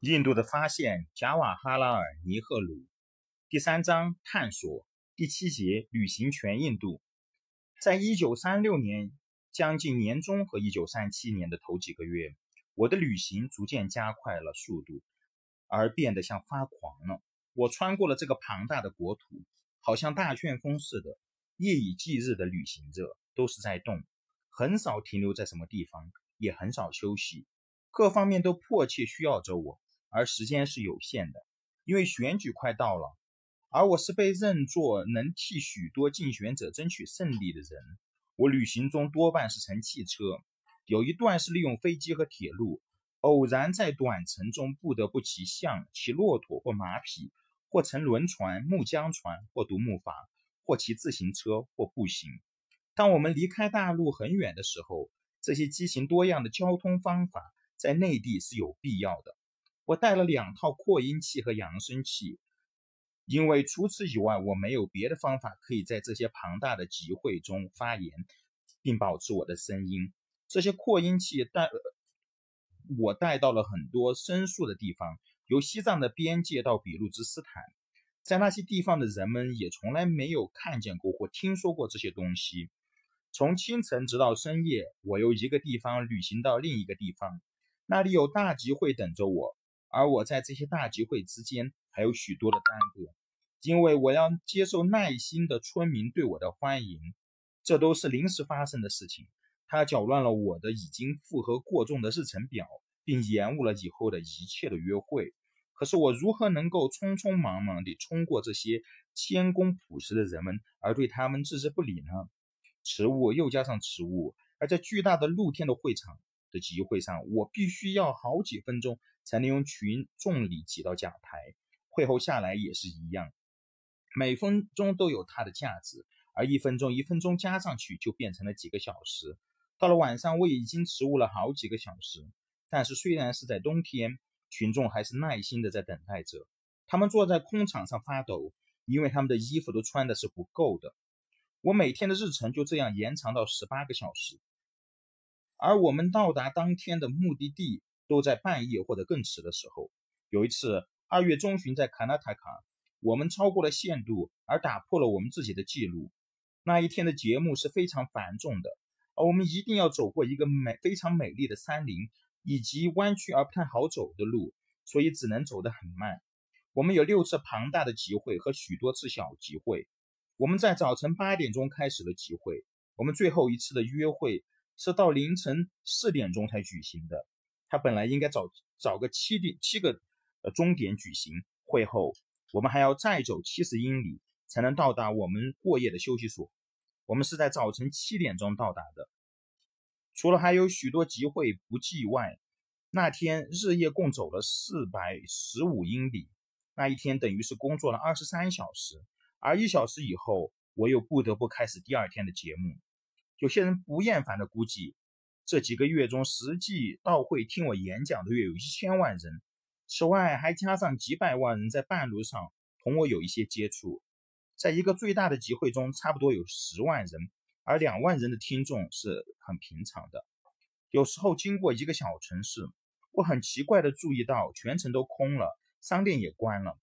印度的发现，贾瓦哈拉尔·尼赫鲁，第三章探索，第七节旅行全印度。在一九三六年将近年中和一九三七年的头几个月，我的旅行逐渐加快了速度，而变得像发狂了。我穿过了这个庞大的国土，好像大旋风似的，夜以继日的旅行着，都是在动，很少停留在什么地方，也很少休息，各方面都迫切需要着我。而时间是有限的，因为选举快到了，而我是被认作能替许多竞选者争取胜利的人。我旅行中多半是乘汽车，有一段是利用飞机和铁路。偶然在短程中不得不骑象、骑骆驼或马匹，或乘轮船、木浆船或独木筏，或骑自行车或步行。当我们离开大陆很远的时候，这些机型多样的交通方法在内地是有必要的。我带了两套扩音器和扬声器，因为除此以外，我没有别的方法可以在这些庞大的集会中发言，并保持我的声音。这些扩音器带我带到了很多申诉的地方，由西藏的边界到比路兹斯坦，在那些地方的人们也从来没有看见过或听说过这些东西。从清晨直到深夜，我由一个地方旅行到另一个地方，那里有大集会等着我。而我在这些大集会之间还有许多的耽搁，因为我要接受耐心的村民对我的欢迎，这都是临时发生的事情。它搅乱了我的已经负荷过重的日程表，并延误了以后的一切的约会。可是我如何能够匆匆忙忙地冲过这些谦恭朴实的人们，而对他们置之不理呢？迟误又加上迟误，而在巨大的露天的会场的集会上，我必须要好几分钟。才能用群众里挤到讲台，会后下来也是一样，每分钟都有它的价值，而一分钟一分钟加上去就变成了几个小时。到了晚上，我已经迟误了好几个小时。但是虽然是在冬天，群众还是耐心的在等待着。他们坐在空场上发抖，因为他们的衣服都穿的是不够的。我每天的日程就这样延长到十八个小时，而我们到达当天的目的地。都在半夜或者更迟的时候。有一次，二月中旬在卡纳塔卡，我们超过了限度，而打破了我们自己的记录。那一天的节目是非常繁重的，而我们一定要走过一个美、非常美丽的山林，以及弯曲而不太好走的路，所以只能走得很慢。我们有六次庞大的集会和许多次小集会。我们在早晨八点钟开始了集会，我们最后一次的约会是到凌晨四点钟才举行的。他本来应该找找个七点七个呃终点举行会后，我们还要再走七十英里才能到达我们过夜的休息所。我们是在早晨七点钟到达的。除了还有许多集会不计外，那天日夜共走了四百十五英里。那一天等于是工作了二十三小时，而一小时以后，我又不得不开始第二天的节目。有些人不厌烦的估计。这几个月中，实际到会听我演讲的约有一千万人，此外还加上几百万人在半路上同我有一些接触。在一个最大的集会中，差不多有十万人，而两万人的听众是很平常的。有时候经过一个小城市，我很奇怪地注意到全城都空了，商店也关了。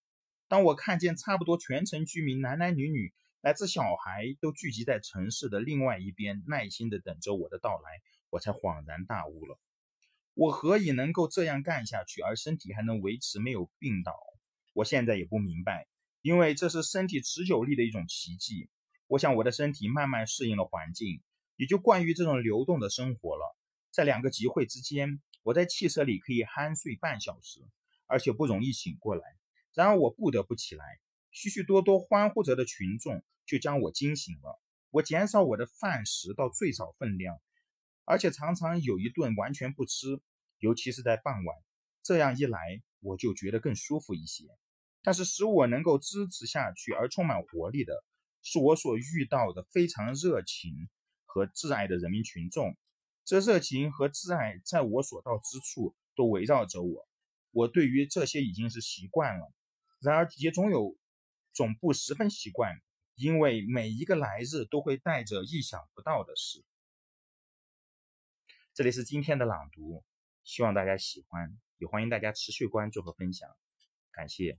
当我看见差不多全城居民，男男女女乃至小孩都聚集在城市的另外一边，耐心地等着我的到来。我才恍然大悟了，我何以能够这样干下去，而身体还能维持没有病倒？我现在也不明白，因为这是身体持久力的一种奇迹。我想我的身体慢慢适应了环境，也就惯于这种流动的生活了。在两个集会之间，我在汽车里可以酣睡半小时，而且不容易醒过来。然而我不得不起来，许许多多欢呼着的群众就将我惊醒了。我减少我的饭食到最少分量。而且常常有一顿完全不吃，尤其是在傍晚。这样一来，我就觉得更舒服一些。但是使我能够支持下去而充满活力的，是我所遇到的非常热情和挚爱的人民群众。这热情和挚爱在我所到之处都围绕着我。我对于这些已经是习惯了，然而也总有总不十分习惯，因为每一个来日都会带着意想不到的事。这里是今天的朗读，希望大家喜欢。也欢迎大家持续关注和分享，感谢。